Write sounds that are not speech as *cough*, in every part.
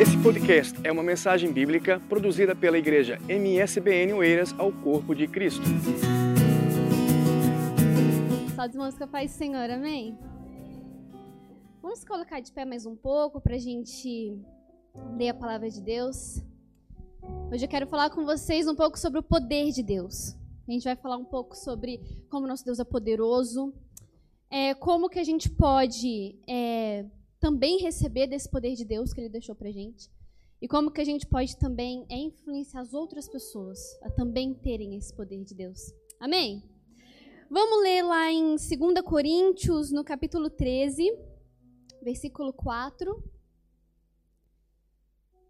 Esse podcast é uma mensagem bíblica produzida pela igreja MSBN Oeiras ao Corpo de Cristo. Só música Pai Senhor, amém? Vamos colocar de pé mais um pouco para a gente ler a palavra de Deus. Hoje eu quero falar com vocês um pouco sobre o poder de Deus. A gente vai falar um pouco sobre como nosso Deus é poderoso, é, como que a gente pode é, também receber desse poder de Deus que Ele deixou para gente. E como que a gente pode também é, influenciar as outras pessoas a também terem esse poder de Deus. Amém? Vamos ler lá em 2 Coríntios, no capítulo 13, versículo 4.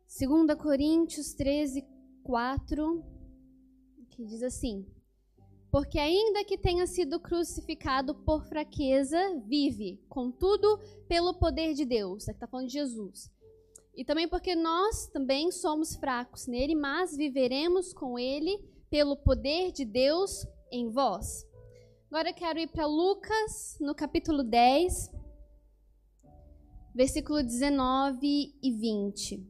2 Coríntios 13, 4, que diz assim: porque ainda que tenha sido crucificado por fraqueza, vive, contudo, pelo poder de Deus. Aqui está falando de Jesus. E também porque nós também somos fracos nele, mas viveremos com ele pelo poder de Deus em vós. Agora eu quero ir para Lucas, no capítulo 10, versículo 19 e 20.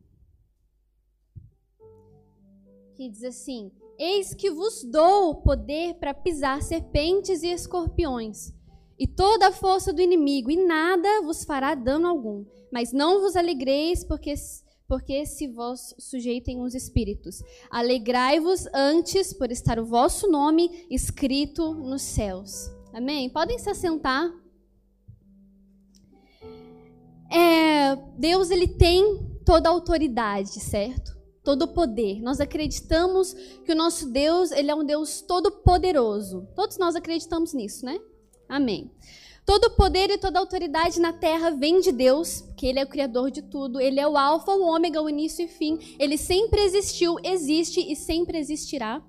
Que diz assim: Eis que vos dou o poder para pisar serpentes e escorpiões, e toda a força do inimigo, e nada vos fará dano algum. Mas não vos alegreis, porque, porque se vós sujeitem os espíritos. Alegrai-vos antes por estar o vosso nome escrito nos céus. Amém? Podem se assentar. É, Deus ele tem toda a autoridade, certo? Todo poder. Nós acreditamos que o nosso Deus, ele é um Deus todo poderoso. Todos nós acreditamos nisso, né? Amém. Todo poder e toda autoridade na terra vem de Deus, que ele é o criador de tudo. Ele é o alfa, o ômega, o início e fim. Ele sempre existiu, existe e sempre existirá.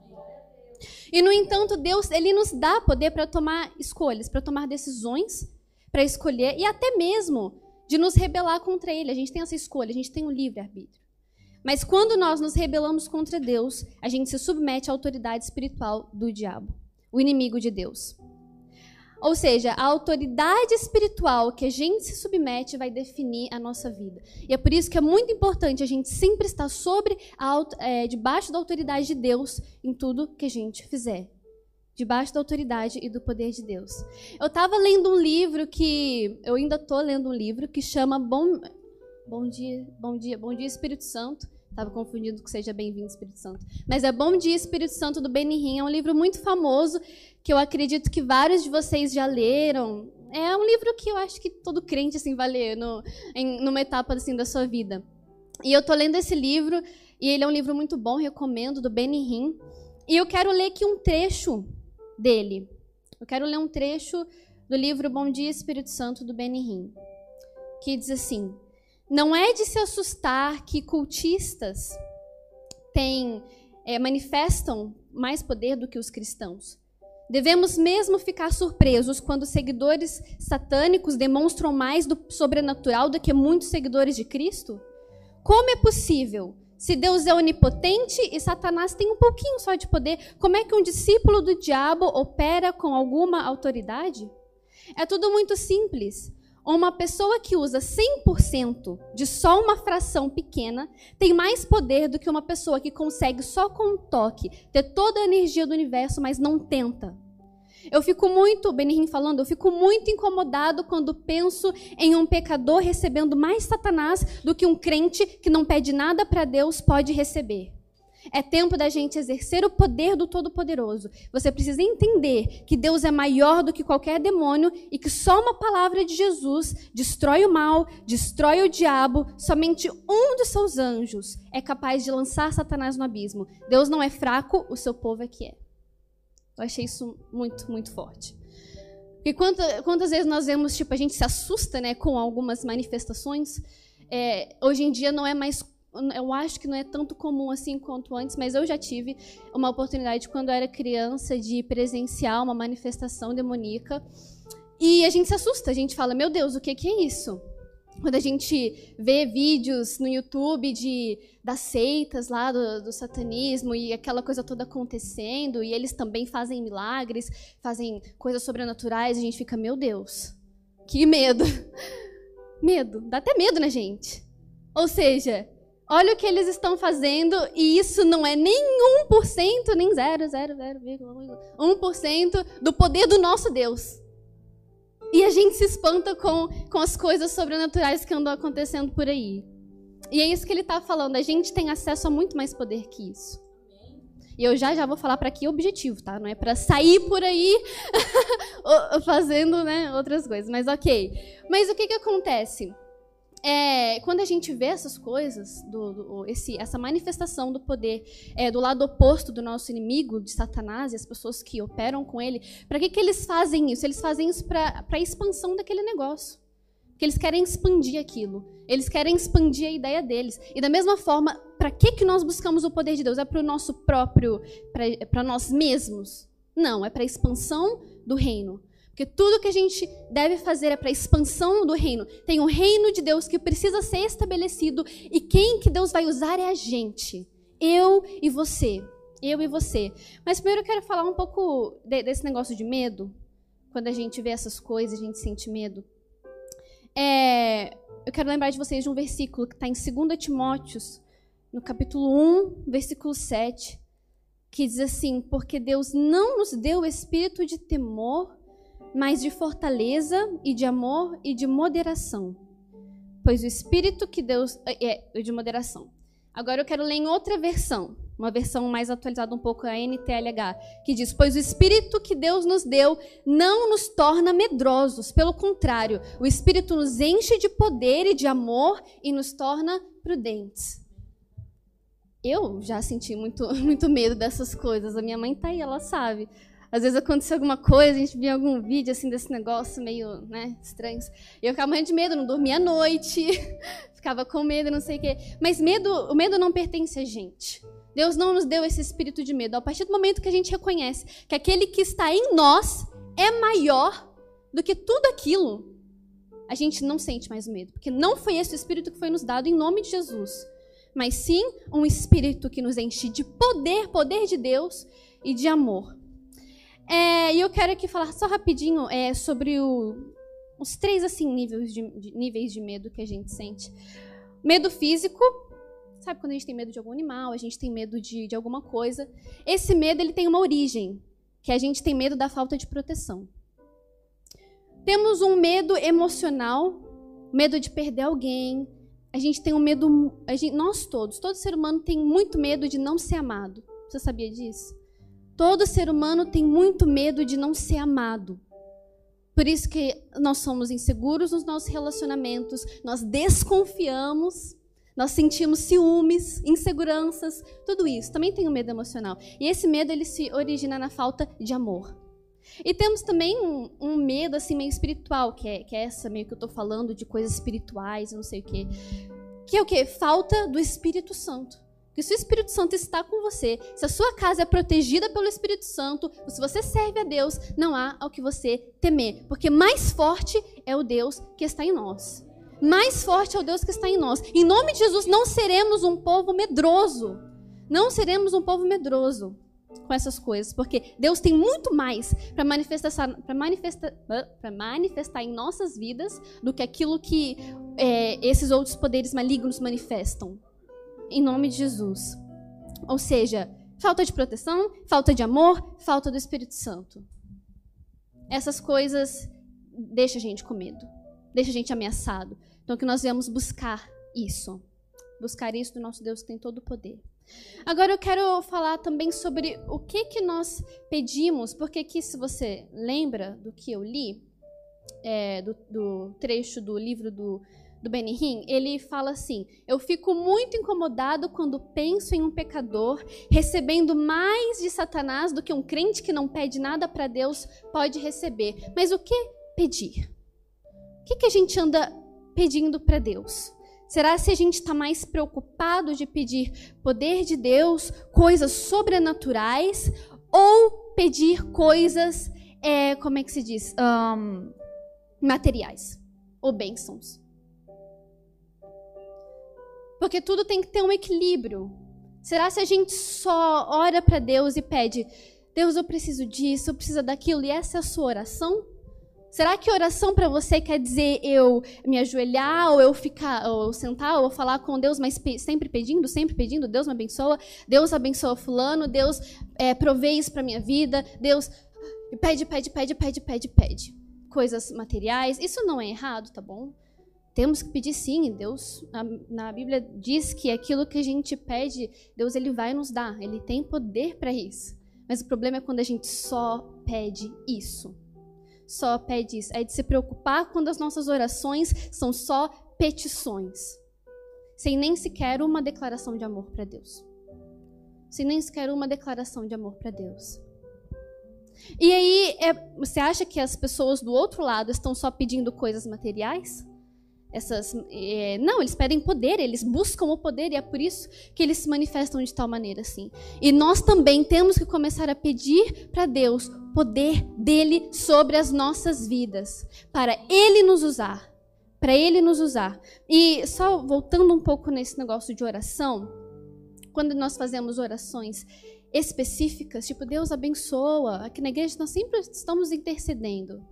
E no entanto, Deus, ele nos dá poder para tomar escolhas, para tomar decisões, para escolher e até mesmo de nos rebelar contra ele. A gente tem essa escolha, a gente tem o um livre arbítrio. Mas quando nós nos rebelamos contra Deus, a gente se submete à autoridade espiritual do diabo, o inimigo de Deus. Ou seja, a autoridade espiritual que a gente se submete vai definir a nossa vida. E é por isso que é muito importante a gente sempre estar sobre a, é, debaixo da autoridade de Deus em tudo que a gente fizer. Debaixo da autoridade e do poder de Deus. Eu estava lendo um livro que. Eu ainda estou lendo um livro que chama Bom, Bom dia, bom dia, bom dia, Espírito Santo. Estava confundindo que seja bem-vindo, Espírito Santo. Mas é Bom Dia, Espírito Santo, do Benihim. É um livro muito famoso, que eu acredito que vários de vocês já leram. É um livro que eu acho que todo crente assim, vai ler no, em, numa etapa assim, da sua vida. E eu estou lendo esse livro, e ele é um livro muito bom, recomendo, do Benihim. E eu quero ler aqui um trecho dele. Eu quero ler um trecho do livro Bom Dia, Espírito Santo, do Benihim. Que diz assim... Não é de se assustar que cultistas têm, é, manifestam mais poder do que os cristãos. Devemos mesmo ficar surpresos quando seguidores satânicos demonstram mais do sobrenatural do que muitos seguidores de Cristo? Como é possível? Se Deus é onipotente e Satanás tem um pouquinho só de poder, como é que um discípulo do diabo opera com alguma autoridade? É tudo muito simples uma pessoa que usa 100% de só uma fração pequena tem mais poder do que uma pessoa que consegue só com um toque ter toda a energia do universo, mas não tenta. Eu fico muito, Benihim falando, eu fico muito incomodado quando penso em um pecador recebendo mais Satanás do que um crente que não pede nada para Deus pode receber. É tempo da gente exercer o poder do Todo-Poderoso. Você precisa entender que Deus é maior do que qualquer demônio e que só uma palavra de Jesus destrói o mal, destrói o diabo. Somente um dos seus anjos é capaz de lançar Satanás no abismo. Deus não é fraco, o seu povo é que é. Eu achei isso muito, muito forte. Porque quantas, quantas vezes nós vemos, tipo, a gente se assusta né, com algumas manifestações. É, hoje em dia não é mais eu acho que não é tanto comum assim quanto antes, mas eu já tive uma oportunidade quando eu era criança de presenciar uma manifestação demoníaca. E a gente se assusta, a gente fala: "Meu Deus, o que que é isso?" Quando a gente vê vídeos no YouTube de das seitas lá do, do satanismo e aquela coisa toda acontecendo, e eles também fazem milagres, fazem coisas sobrenaturais, a gente fica: "Meu Deus, que medo!" *laughs* Medo, dá até medo na gente. Ou seja, Olha o que eles estão fazendo e isso não é nem 1%, nem 0,0,1% do poder do nosso Deus. E a gente se espanta com, com as coisas sobrenaturais que andam acontecendo por aí. E é isso que ele está falando. A gente tem acesso a muito mais poder que isso. E eu já já vou falar para que objetivo, tá? Não é para sair por aí *laughs* fazendo né, outras coisas. Mas ok. Mas o que, que acontece? É, quando a gente vê essas coisas, do, do, esse, essa manifestação do poder é, do lado oposto do nosso inimigo, de Satanás e as pessoas que operam com ele, para que, que eles fazem isso? Eles fazem isso para a expansão daquele negócio. Porque eles querem expandir aquilo. Eles querem expandir a ideia deles. E da mesma forma, para que, que nós buscamos o poder de Deus? É para o nosso próprio, para nós mesmos? Não, é para a expansão do reino. Porque tudo que a gente deve fazer é para a expansão do reino. Tem um reino de Deus que precisa ser estabelecido e quem que Deus vai usar é a gente. Eu e você. Eu e você. Mas primeiro eu quero falar um pouco de, desse negócio de medo. Quando a gente vê essas coisas, a gente sente medo. É, eu quero lembrar de vocês de um versículo que está em 2 Timóteos, no capítulo 1, versículo 7, que diz assim: Porque Deus não nos deu o espírito de temor, mas de fortaleza e de amor e de moderação. Pois o espírito que Deus é, de moderação. Agora eu quero ler em outra versão, uma versão mais atualizada um pouco a NTLH, que diz: "Pois o espírito que Deus nos deu não nos torna medrosos, pelo contrário, o espírito nos enche de poder e de amor e nos torna prudentes." Eu já senti muito, *laughs* muito medo dessas coisas. A minha mãe tá aí, ela sabe. Às vezes acontecia alguma coisa, a gente via algum vídeo assim desse negócio meio, né, estranho. E eu ficava morrendo de medo, não dormia à noite, *laughs* ficava com medo, não sei o quê. Mas medo, o medo não pertence a gente. Deus não nos deu esse espírito de medo. A partir do momento que a gente reconhece que aquele que está em nós é maior do que tudo aquilo, a gente não sente mais medo, porque não foi esse o espírito que foi nos dado em nome de Jesus, mas sim um espírito que nos enche de poder, poder de Deus e de amor. É, e eu quero aqui falar só rapidinho é, sobre o, os três assim níveis de, de, níveis de medo que a gente sente. Medo físico, sabe quando a gente tem medo de algum animal, a gente tem medo de, de alguma coisa. Esse medo ele tem uma origem, que a gente tem medo da falta de proteção. Temos um medo emocional, medo de perder alguém. A gente tem um medo, gente, nós todos, todo ser humano tem muito medo de não ser amado. Você sabia disso? Todo ser humano tem muito medo de não ser amado. Por isso que nós somos inseguros nos nossos relacionamentos, nós desconfiamos, nós sentimos ciúmes, inseguranças, tudo isso. Também tem o um medo emocional. E esse medo ele se origina na falta de amor. E temos também um, um medo assim meio espiritual, que é, que é essa meio que eu estou falando de coisas espirituais, não sei o quê. Que é o quê? Falta do Espírito Santo. Se o Espírito Santo está com você, se a sua casa é protegida pelo Espírito Santo, se você serve a Deus, não há ao que você temer, porque mais forte é o Deus que está em nós. Mais forte é o Deus que está em nós. Em nome de Jesus, não seremos um povo medroso. Não seremos um povo medroso com essas coisas, porque Deus tem muito mais para manifestar, manifestar, manifestar em nossas vidas do que aquilo que é, esses outros poderes malignos manifestam em nome de Jesus. Ou seja, falta de proteção, falta de amor, falta do Espírito Santo. Essas coisas deixam a gente com medo, deixam a gente ameaçado. Então que nós viemos buscar isso. Buscar isso do nosso Deus que tem todo o poder. Agora eu quero falar também sobre o que que nós pedimos, porque aqui se você lembra do que eu li, é, do, do trecho do livro do do Benihim, ele fala assim: Eu fico muito incomodado quando penso em um pecador recebendo mais de Satanás do que um crente que não pede nada para Deus pode receber. Mas o que pedir? O que, que a gente anda pedindo para Deus? Será se a gente está mais preocupado de pedir poder de Deus, coisas sobrenaturais, ou pedir coisas, é, como é que se diz, um, materiais ou bênçãos? Porque tudo tem que ter um equilíbrio. Será se a gente só ora para Deus e pede, Deus, eu preciso disso, eu preciso daquilo, e essa é a sua oração? Será que oração para você quer dizer eu me ajoelhar, ou eu ficar, ou sentar, ou falar com Deus, mas sempre pedindo, sempre pedindo, Deus me abençoa, Deus abençoa fulano, Deus é, provê isso para minha vida, Deus pede, pede, pede, pede, pede, pede. Coisas materiais, isso não é errado, tá bom? Temos que pedir sim, Deus, na, na Bíblia diz que aquilo que a gente pede, Deus ele vai nos dar, ele tem poder para isso. Mas o problema é quando a gente só pede isso só pede isso, é de se preocupar quando as nossas orações são só petições, sem nem sequer uma declaração de amor para Deus. Sem nem sequer uma declaração de amor para Deus. E aí, é, você acha que as pessoas do outro lado estão só pedindo coisas materiais? Essas, é, não, eles pedem poder, eles buscam o poder e é por isso que eles se manifestam de tal maneira assim. E nós também temos que começar a pedir para Deus poder dele sobre as nossas vidas, para ele nos usar, para ele nos usar. E só voltando um pouco nesse negócio de oração, quando nós fazemos orações específicas, tipo Deus abençoa, aqui na igreja nós sempre estamos intercedendo.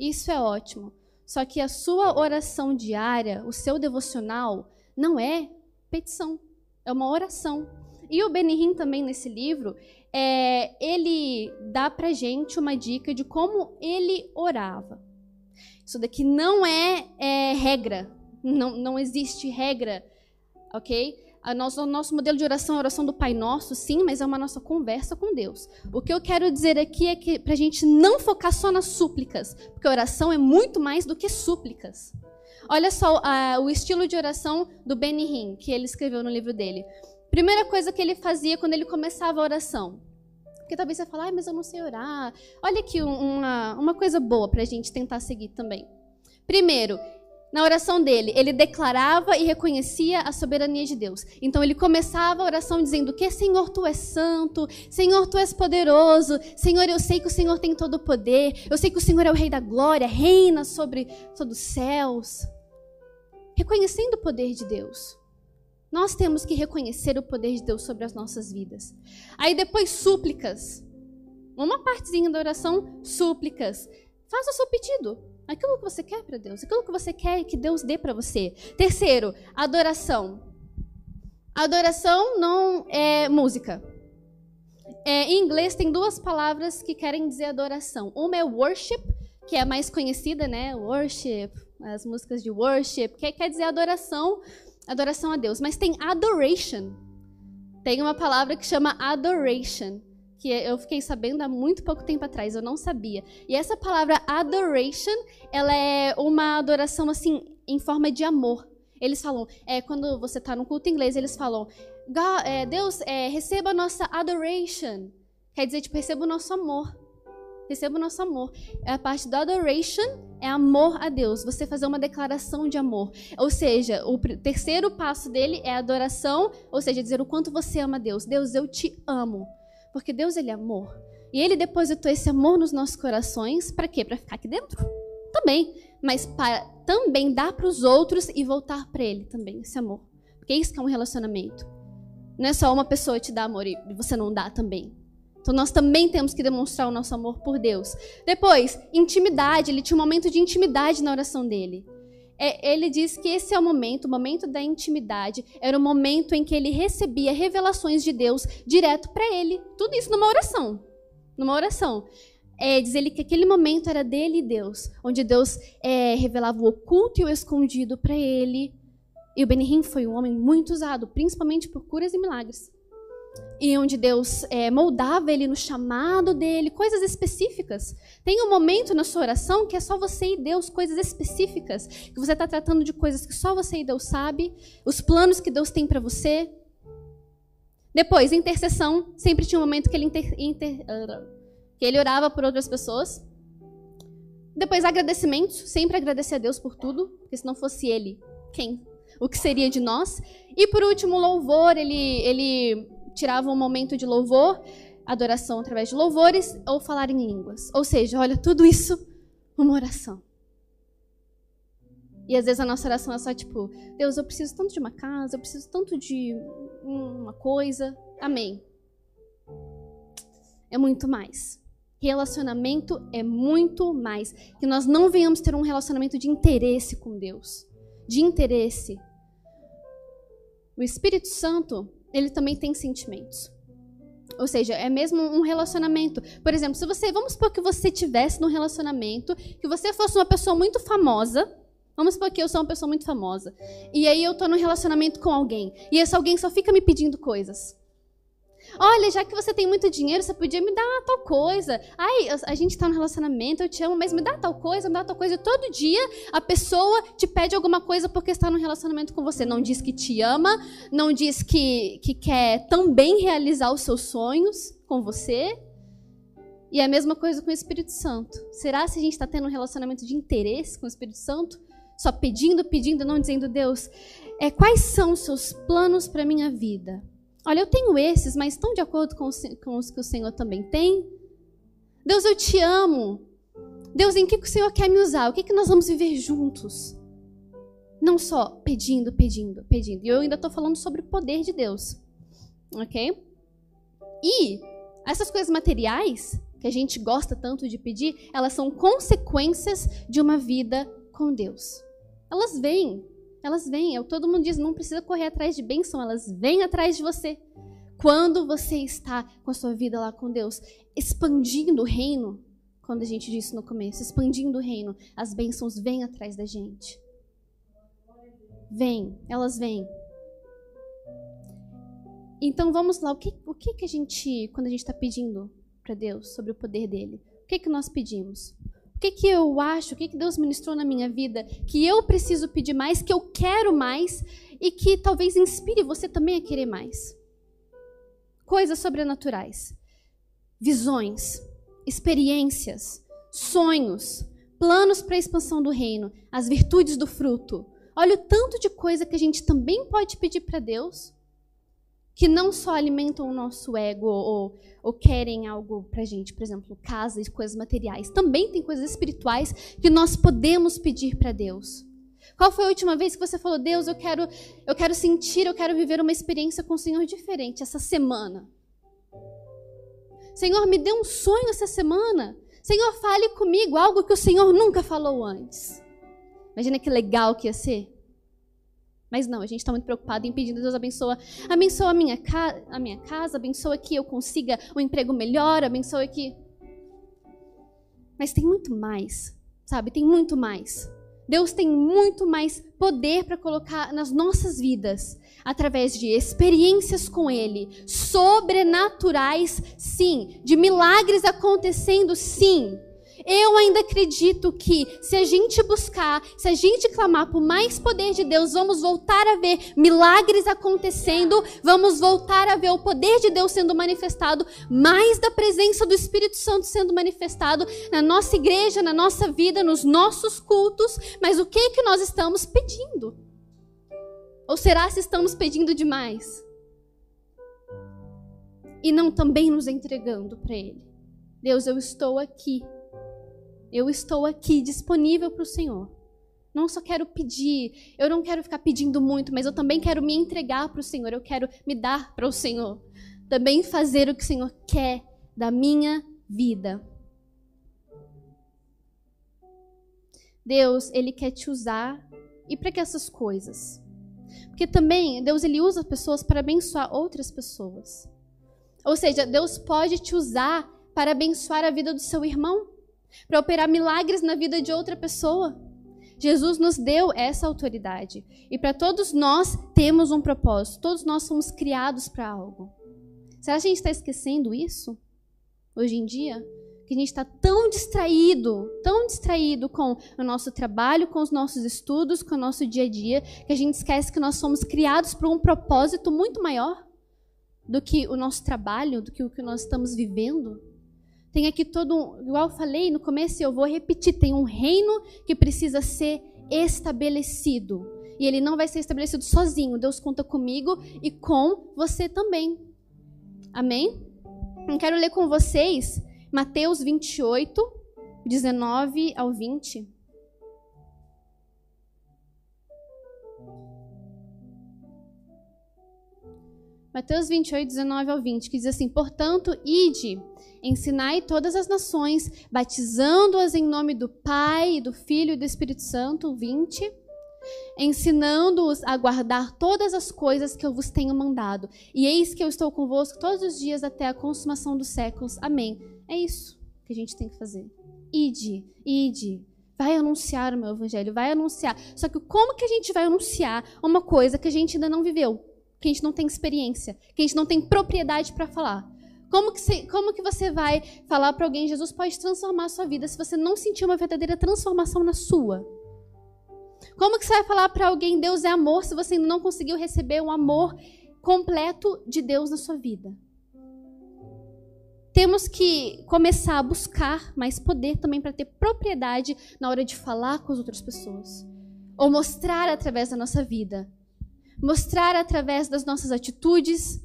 Isso é ótimo. Só que a sua oração diária, o seu devocional, não é petição, é uma oração. E o Benihim também nesse livro, é, ele dá pra gente uma dica de como ele orava. Isso daqui não é, é regra, não, não existe regra, ok? A nosso, o nosso modelo de oração é a oração do Pai Nosso, sim, mas é uma nossa conversa com Deus. O que eu quero dizer aqui é que para a gente não focar só nas súplicas, porque oração é muito mais do que súplicas. Olha só uh, o estilo de oração do Benny Hinn, que ele escreveu no livro dele. Primeira coisa que ele fazia quando ele começava a oração. Porque talvez você fale, ah, mas eu não sei orar. Olha aqui uma, uma coisa boa para a gente tentar seguir também. Primeiro, na oração dele, ele declarava e reconhecia a soberania de Deus. Então ele começava a oração dizendo que Senhor, tu és santo, Senhor, tu és poderoso, Senhor, eu sei que o Senhor tem todo o poder, eu sei que o Senhor é o rei da glória, reina sobre todos os céus. Reconhecendo o poder de Deus. Nós temos que reconhecer o poder de Deus sobre as nossas vidas. Aí depois súplicas. Uma partezinha da oração, súplicas. Faça o seu pedido aquilo que você quer para Deus, aquilo que você quer que Deus dê para você. Terceiro, adoração. Adoração não é música. É, em inglês tem duas palavras que querem dizer adoração. Uma é worship, que é a mais conhecida, né? Worship, as músicas de worship, que quer dizer adoração, adoração a Deus. Mas tem adoration. Tem uma palavra que chama adoration que eu fiquei sabendo há muito pouco tempo atrás, eu não sabia. E essa palavra adoration, ela é uma adoração assim em forma de amor. Eles falam, é, quando você está no culto inglês, eles falam, é, Deus, é, receba a nossa adoration. Quer dizer, tipo, receba o nosso amor. Receba o nosso amor. A parte da adoration é amor a Deus. Você fazer uma declaração de amor. Ou seja, o terceiro passo dele é adoração, ou seja, dizer o quanto você ama Deus. Deus, eu te amo. Porque Deus ele é amor. E ele depositou esse amor nos nossos corações para quê? Para ficar aqui dentro? Também, mas para também dar para os outros e voltar para ele também esse amor. Porque isso que é um relacionamento. Não é só uma pessoa te dar amor e você não dá também. Então nós também temos que demonstrar o nosso amor por Deus. Depois, intimidade. Ele tinha um momento de intimidade na oração dele é, ele diz que esse é o momento, o momento da intimidade, era o momento em que ele recebia revelações de Deus direto para ele. Tudo isso numa oração. Numa oração. É, diz ele que aquele momento era dele e Deus, onde Deus é, revelava o oculto e o escondido para ele. E o Benihim foi um homem muito usado, principalmente por curas e milagres e onde Deus é, moldava ele no chamado dele, coisas específicas. Tem um momento na sua oração que é só você e Deus, coisas específicas, que você está tratando de coisas que só você e Deus sabe, os planos que Deus tem para você. Depois, intercessão, sempre tinha um momento que ele, inter, inter, uh, que ele orava por outras pessoas. Depois, agradecimentos, sempre agradecer a Deus por tudo, porque se não fosse Ele, quem? O que seria de nós? E por último, louvor, ele, ele tiravam um momento de louvor, adoração através de louvores ou falar em línguas. Ou seja, olha, tudo isso uma oração. E às vezes a nossa oração é só tipo, Deus, eu preciso tanto de uma casa, eu preciso tanto de uma coisa. Amém. É muito mais. Relacionamento é muito mais. Que nós não venhamos ter um relacionamento de interesse com Deus. De interesse. O Espírito Santo, ele também tem sentimentos. Ou seja, é mesmo um relacionamento. Por exemplo, se você, vamos supor que você tivesse num relacionamento, que você fosse uma pessoa muito famosa, vamos supor que eu sou uma pessoa muito famosa, e aí eu tô num relacionamento com alguém, e esse alguém só fica me pedindo coisas. Olha, já que você tem muito dinheiro, você podia me dar tal coisa. Ai, a gente está no relacionamento, eu te amo, mas me dá tal coisa, me dá tal coisa. E todo dia a pessoa te pede alguma coisa porque está no relacionamento com você. Não diz que te ama, não diz que, que quer também realizar os seus sonhos com você. E é a mesma coisa com o Espírito Santo. Será se a gente está tendo um relacionamento de interesse com o Espírito Santo? Só pedindo, pedindo, não dizendo, Deus, é, quais são os seus planos para a minha vida? Olha, eu tenho esses, mas estão de acordo com os, com os que o Senhor também tem? Deus, eu te amo. Deus, em que, que o Senhor quer me usar? O que, que nós vamos viver juntos? Não só pedindo, pedindo, pedindo. E eu ainda estou falando sobre o poder de Deus. Ok? E essas coisas materiais que a gente gosta tanto de pedir, elas são consequências de uma vida com Deus. Elas vêm. Elas vêm. Todo mundo diz, não precisa correr atrás de bênção, elas vêm atrás de você. Quando você está com a sua vida lá com Deus, expandindo o reino, quando a gente disse no começo, expandindo o reino, as bênçãos vêm atrás da gente. Vêm, elas vêm. Então vamos lá, o que, o que, que a gente, quando a gente está pedindo para Deus sobre o poder dele, o que, que nós pedimos? Que, que eu acho, o que, que Deus ministrou na minha vida, que eu preciso pedir mais, que eu quero mais e que talvez inspire você também a querer mais. Coisas sobrenaturais, visões, experiências, sonhos, planos para a expansão do reino, as virtudes do fruto. Olha o tanto de coisa que a gente também pode pedir para Deus que não só alimentam o nosso ego ou, ou querem algo pra gente, por exemplo, casa e coisas materiais. Também tem coisas espirituais que nós podemos pedir para Deus. Qual foi a última vez que você falou, Deus, eu quero, eu quero sentir, eu quero viver uma experiência com o Senhor diferente essa semana? Senhor, me dê um sonho essa semana. Senhor, fale comigo algo que o Senhor nunca falou antes. Imagina que legal que ia ser. Mas não, a gente está muito preocupado em pedindo, Deus abençoa, abençoa a minha, a minha casa, abençoa que eu consiga um emprego melhor, abençoa que. Mas tem muito mais, sabe? Tem muito mais. Deus tem muito mais poder para colocar nas nossas vidas, através de experiências com Ele, sobrenaturais, sim, de milagres acontecendo, sim eu ainda acredito que se a gente buscar, se a gente clamar por mais poder de Deus, vamos voltar a ver milagres acontecendo, vamos voltar a ver o poder de Deus sendo manifestado, mais da presença do Espírito Santo sendo manifestado na nossa igreja, na nossa vida, nos nossos cultos. Mas o que é que nós estamos pedindo? Ou será se estamos pedindo demais? E não também nos entregando para Ele. Deus, eu estou aqui eu estou aqui disponível para o Senhor. Não só quero pedir, eu não quero ficar pedindo muito, mas eu também quero me entregar para o Senhor, eu quero me dar para o Senhor. Também fazer o que o Senhor quer da minha vida. Deus, Ele quer te usar e para que essas coisas? Porque também Deus ele usa pessoas para abençoar outras pessoas. Ou seja, Deus pode te usar para abençoar a vida do seu irmão para operar milagres na vida de outra pessoa. Jesus nos deu essa autoridade. E para todos nós temos um propósito. Todos nós somos criados para algo. Será que a gente está esquecendo isso hoje em dia? Que a gente está tão distraído, tão distraído com o nosso trabalho, com os nossos estudos, com o nosso dia a dia, que a gente esquece que nós somos criados para um propósito muito maior do que o nosso trabalho, do que o que nós estamos vivendo. Tem aqui todo igual eu falei no começo, eu vou repetir, tem um reino que precisa ser estabelecido. E ele não vai ser estabelecido sozinho. Deus conta comigo e com você também. Amém? Eu quero ler com vocês Mateus 28, 19 ao 20. Mateus 28, 19 ao 20, que diz assim: Portanto, ide, ensinai todas as nações, batizando-as em nome do Pai, do Filho e do Espírito Santo. 20. Ensinando-os a guardar todas as coisas que eu vos tenho mandado. E eis que eu estou convosco todos os dias até a consumação dos séculos. Amém. É isso que a gente tem que fazer. Ide, ide. Vai anunciar o meu evangelho, vai anunciar. Só que como que a gente vai anunciar uma coisa que a gente ainda não viveu? Que a gente não tem experiência, que a gente não tem propriedade para falar. Como que, você, como que você vai falar para alguém, Jesus pode transformar a sua vida, se você não sentir uma verdadeira transformação na sua? Como que você vai falar para alguém, Deus é amor, se você ainda não conseguiu receber um amor completo de Deus na sua vida? Temos que começar a buscar mais poder também para ter propriedade na hora de falar com as outras pessoas. Ou mostrar através da nossa vida mostrar através das nossas atitudes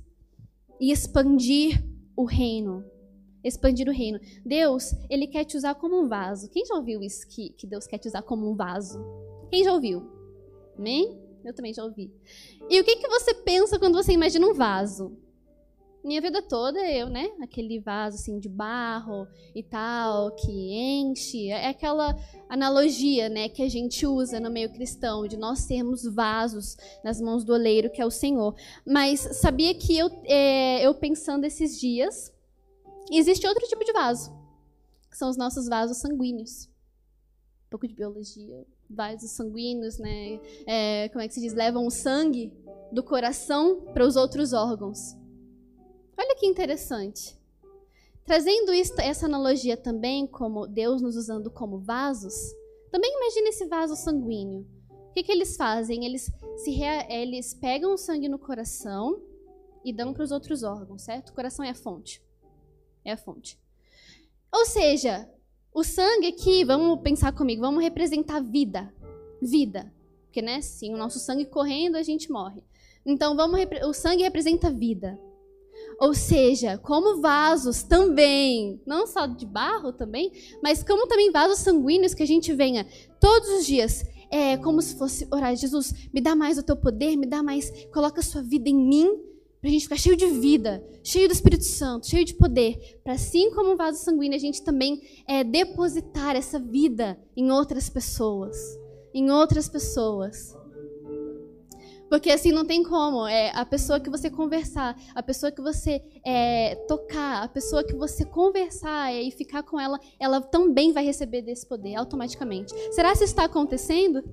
e expandir o reino. Expandir o reino. Deus, ele quer te usar como um vaso. Quem já ouviu isso que, que Deus quer te usar como um vaso? Quem já ouviu? Amém? Eu também já ouvi. E o que, que você pensa quando você imagina um vaso? Minha vida toda eu, né? Aquele vaso assim de barro e tal, que enche. É aquela analogia, né, que a gente usa no meio cristão, de nós sermos vasos nas mãos do oleiro, que é o Senhor. Mas sabia que eu, é, eu pensando esses dias, existe outro tipo de vaso, que são os nossos vasos sanguíneos. Um pouco de biologia. Vasos sanguíneos, né? É, como é que se diz? Levam o sangue do coração para os outros órgãos. Olha que interessante. Trazendo essa analogia também, como Deus nos usando como vasos, também imagine esse vaso sanguíneo. O que, que eles fazem? Eles, se eles pegam o sangue no coração e dão para os outros órgãos, certo? O coração é a fonte. É a fonte. Ou seja, o sangue aqui, vamos pensar comigo, vamos representar vida. Vida. Porque, né, sim, o nosso sangue correndo, a gente morre. Então, vamos, o sangue representa vida. Ou seja, como vasos também, não só de barro também, mas como também vasos sanguíneos que a gente venha todos os dias, é como se fosse orar, Jesus, me dá mais o teu poder, me dá mais, coloca a sua vida em mim, para a gente ficar cheio de vida, cheio do Espírito Santo, cheio de poder, para assim como um vaso sanguíneo a gente também é, depositar essa vida em outras pessoas, em outras pessoas. Porque assim não tem como. É a pessoa que você conversar, a pessoa que você é, tocar, a pessoa que você conversar e ficar com ela, ela também vai receber desse poder automaticamente. Será isso está acontecendo?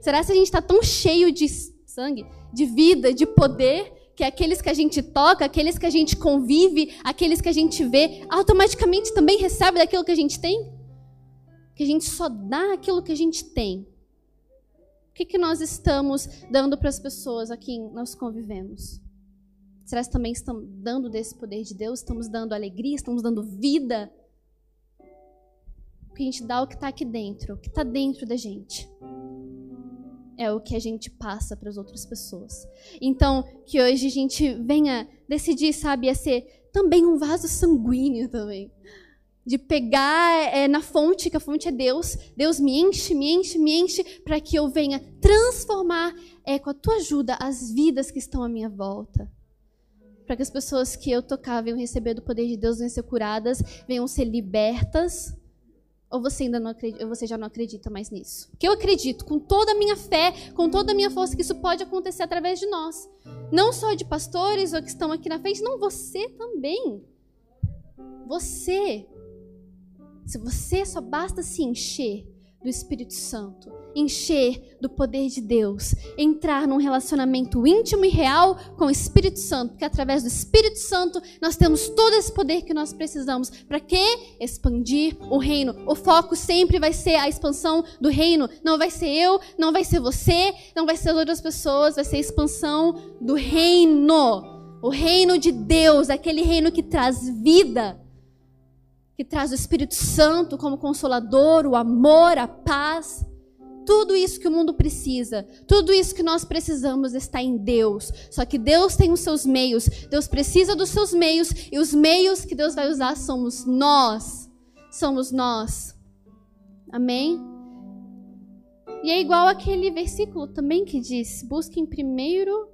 Será que a gente está tão cheio de sangue, de vida, de poder, que aqueles que a gente toca, aqueles que a gente convive, aqueles que a gente vê, automaticamente também recebe daquilo que a gente tem? Que a gente só dá aquilo que a gente tem. O que, que nós estamos dando para as pessoas a quem nós convivemos? Será que também estamos dando desse poder de Deus? Estamos dando alegria? Estamos dando vida? O que a gente dá é o que está aqui dentro, o que está dentro da gente. É o que a gente passa para as outras pessoas. Então, que hoje a gente venha decidir, sabe, a ser também um vaso sanguíneo também de pegar é, na fonte, que a fonte é Deus. Deus me enche, me enche, me enche, para que eu venha transformar, é, com a tua ajuda, as vidas que estão à minha volta. Para que as pessoas que eu tocar venham receber do poder de Deus, venham ser curadas, venham ser libertas. Ou você ainda não acredita, ou você já não acredita mais nisso? Porque eu acredito com toda a minha fé, com toda a minha força, que isso pode acontecer através de nós. Não só de pastores ou que estão aqui na frente, não, você também. Você se você só basta se encher do Espírito Santo, encher do poder de Deus, entrar num relacionamento íntimo e real com o Espírito Santo, porque através do Espírito Santo nós temos todo esse poder que nós precisamos. Para quê? Expandir o reino. O foco sempre vai ser a expansão do reino. Não vai ser eu, não vai ser você, não vai ser outras pessoas, vai ser a expansão do reino. O reino de Deus, aquele reino que traz vida que traz o Espírito Santo como consolador, o amor, a paz. Tudo isso que o mundo precisa, tudo isso que nós precisamos está em Deus. Só que Deus tem os seus meios, Deus precisa dos seus meios e os meios que Deus vai usar somos nós. Somos nós. Amém? E é igual aquele versículo também que diz: busquem primeiro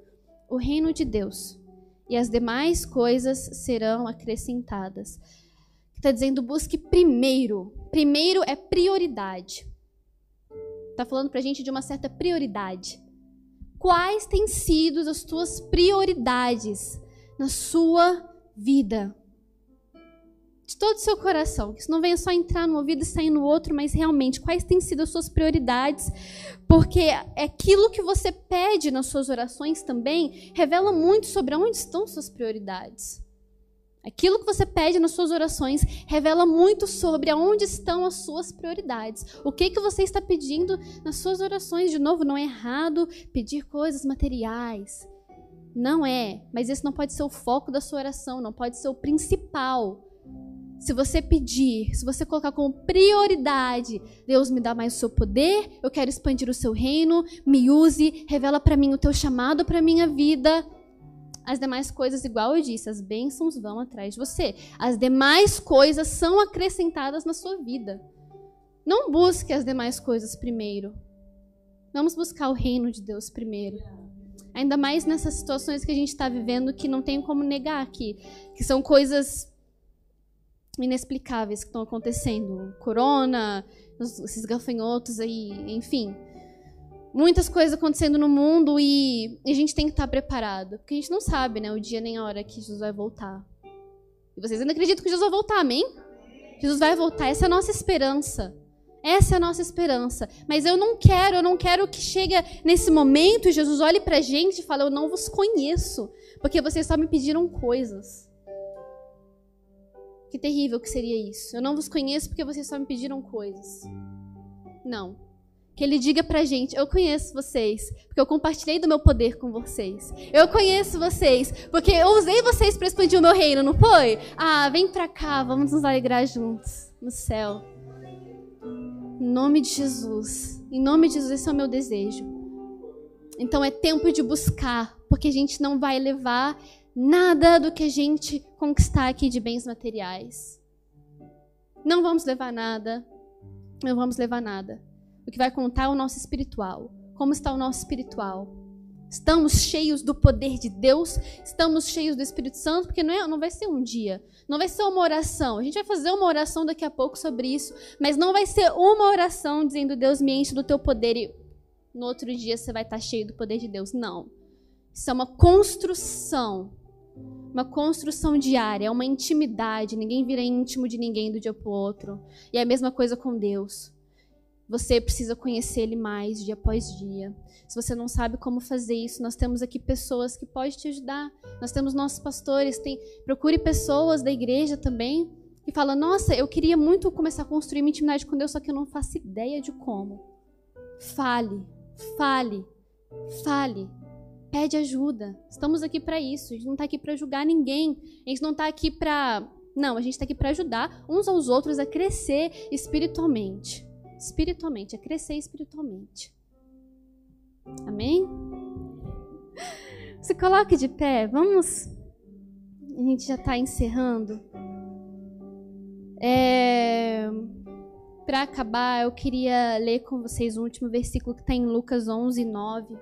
o reino de Deus e as demais coisas serão acrescentadas. Está dizendo busque primeiro. Primeiro é prioridade. Está falando para a gente de uma certa prioridade. Quais têm sido as tuas prioridades na sua vida? de todo o seu coração. Que isso não venha só entrar no ouvido e sair no outro, mas realmente quais têm sido as suas prioridades. Porque aquilo que você pede nas suas orações também revela muito sobre onde estão suas prioridades. Aquilo que você pede nas suas orações revela muito sobre aonde estão as suas prioridades. O que que você está pedindo nas suas orações? De novo, não é errado pedir coisas materiais. Não é, mas esse não pode ser o foco da sua oração, não pode ser o principal. Se você pedir, se você colocar como prioridade, Deus me dá mais o seu poder, eu quero expandir o seu reino, me use, revela para mim o teu chamado para minha vida. As demais coisas, igual eu disse, as bênçãos vão atrás de você. As demais coisas são acrescentadas na sua vida. Não busque as demais coisas primeiro. Vamos buscar o reino de Deus primeiro. Ainda mais nessas situações que a gente está vivendo, que não tem como negar aqui, que são coisas inexplicáveis que estão acontecendo. Corona, esses gafanhotos aí, enfim. Muitas coisas acontecendo no mundo e a gente tem que estar preparado. Porque a gente não sabe, né, o dia nem a hora que Jesus vai voltar. E vocês ainda acreditam que Jesus vai voltar, amém? Jesus vai voltar, essa é a nossa esperança. Essa é a nossa esperança. Mas eu não quero, eu não quero que chegue nesse momento e Jesus olhe pra gente e fale: Eu não vos conheço, porque vocês só me pediram coisas. Que terrível que seria isso. Eu não vos conheço porque vocês só me pediram coisas. Não. Que ele diga pra gente: Eu conheço vocês, porque eu compartilhei do meu poder com vocês. Eu conheço vocês, porque eu usei vocês para expandir o meu reino, não foi? Ah, vem pra cá, vamos nos alegrar juntos no céu. Em nome de Jesus. Em nome de Jesus, esse é o meu desejo. Então é tempo de buscar, porque a gente não vai levar nada do que a gente conquistar aqui de bens materiais. Não vamos levar nada. Não vamos levar nada. O que vai contar é o nosso espiritual. Como está o nosso espiritual? Estamos cheios do poder de Deus, estamos cheios do Espírito Santo, porque não, é, não vai ser um dia, não vai ser uma oração. A gente vai fazer uma oração daqui a pouco sobre isso, mas não vai ser uma oração dizendo Deus me enche do teu poder e no outro dia você vai estar cheio do poder de Deus. Não. Isso é uma construção uma construção diária, é uma intimidade. Ninguém vira íntimo de ninguém do dia para o outro. E é a mesma coisa com Deus. Você precisa conhecer Ele mais dia após dia. Se você não sabe como fazer isso, nós temos aqui pessoas que podem te ajudar. Nós temos nossos pastores. Tem, procure pessoas da igreja também que falam: Nossa, eu queria muito começar a construir uma intimidade com Deus, só que eu não faço ideia de como. Fale, fale, fale. Pede ajuda. Estamos aqui para isso. A gente não está aqui para julgar ninguém. A gente não está aqui para. Não, a gente está aqui para ajudar uns aos outros a crescer espiritualmente. Espiritualmente, a crescer espiritualmente. Amém? Se coloque de pé. Vamos. A gente já está encerrando. É... Para acabar, eu queria ler com vocês o último versículo que está em Lucas 11, 9.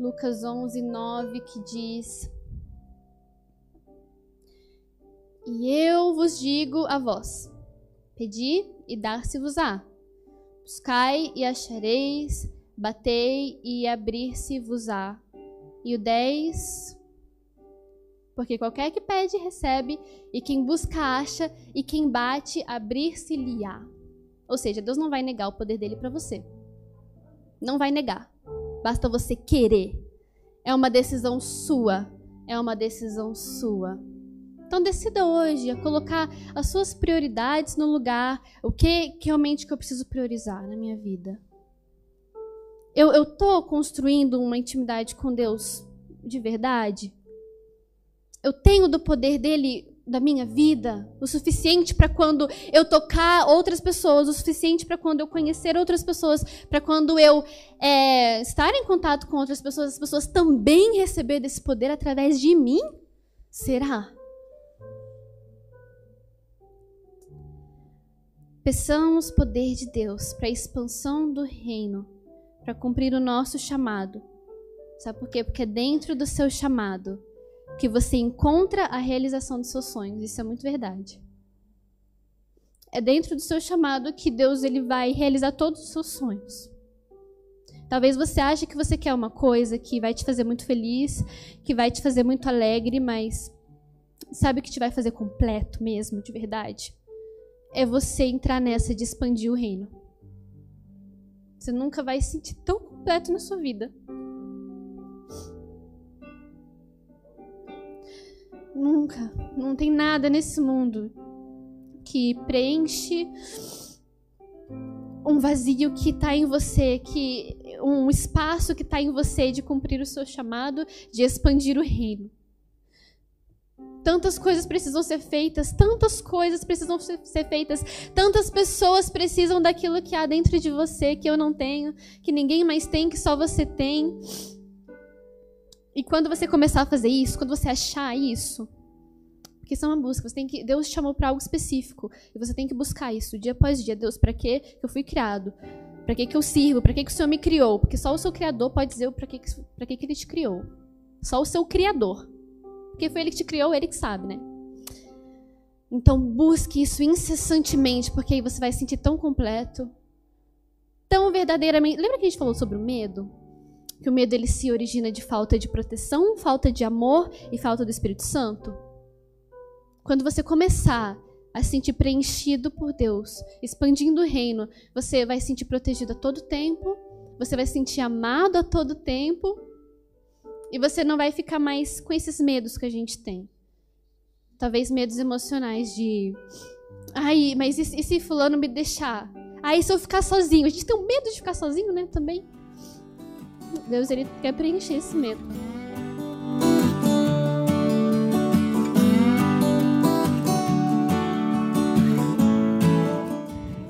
Lucas 11, 9, que diz: E eu vos digo a vós: pedi e dar-se-vos-á, buscai e achareis, batei e abrir-se-vos-á. E o 10, porque qualquer que pede, recebe, e quem busca, acha, e quem bate, abrir-se-lhe-á. Ou seja, Deus não vai negar o poder dele para você. Não vai negar. Basta você querer. É uma decisão sua. É uma decisão sua. Então decida hoje a colocar as suas prioridades no lugar. O que, que realmente que eu preciso priorizar na minha vida? Eu estou construindo uma intimidade com Deus de verdade? Eu tenho do poder dele da minha vida, o suficiente para quando eu tocar outras pessoas, o suficiente para quando eu conhecer outras pessoas, para quando eu é, estar em contato com outras pessoas, as pessoas também receber desse poder através de mim? Será? Peçamos poder de Deus para a expansão do reino, para cumprir o nosso chamado, Sabe por quê? Porque é dentro do seu chamado que você encontra a realização dos seus sonhos. Isso é muito verdade. É dentro do seu chamado que Deus ele vai realizar todos os seus sonhos. Talvez você ache que você quer uma coisa que vai te fazer muito feliz, que vai te fazer muito alegre, mas sabe o que te vai fazer completo mesmo, de verdade? É você entrar nessa de expandir o reino. Você nunca vai se sentir tão completo na sua vida. Nunca. Não tem nada nesse mundo que preenche um vazio que está em você, que um espaço que está em você de cumprir o seu chamado, de expandir o reino. Tantas coisas precisam ser feitas, tantas coisas precisam ser feitas, tantas pessoas precisam daquilo que há dentro de você que eu não tenho, que ninguém mais tem, que só você tem. E quando você começar a fazer isso, quando você achar isso, porque isso é uma busca, você tem que Deus te chamou para algo específico e você tem que buscar isso dia após dia. Deus, para que eu fui criado? Para que que eu sirvo? Para que que o Senhor me criou? Porque só o seu criador pode dizer para que para que que ele te criou. Só o seu criador. Porque foi ele que te criou, ele que sabe, né? Então busque isso incessantemente, porque aí você vai se sentir tão completo, tão verdadeiramente. Lembra que a gente falou sobre o medo? Que o medo ele se origina de falta de proteção, falta de amor e falta do Espírito Santo. Quando você começar a se sentir preenchido por Deus, expandindo o reino, você vai se sentir protegido a todo tempo, você vai se sentir amado a todo tempo, e você não vai ficar mais com esses medos que a gente tem. Talvez medos emocionais de. Ai, mas e, e se fulano me deixar? Aí se eu ficar sozinho? A gente tem um medo de ficar sozinho, né? Também. Deus, ele quer preencher esse medo.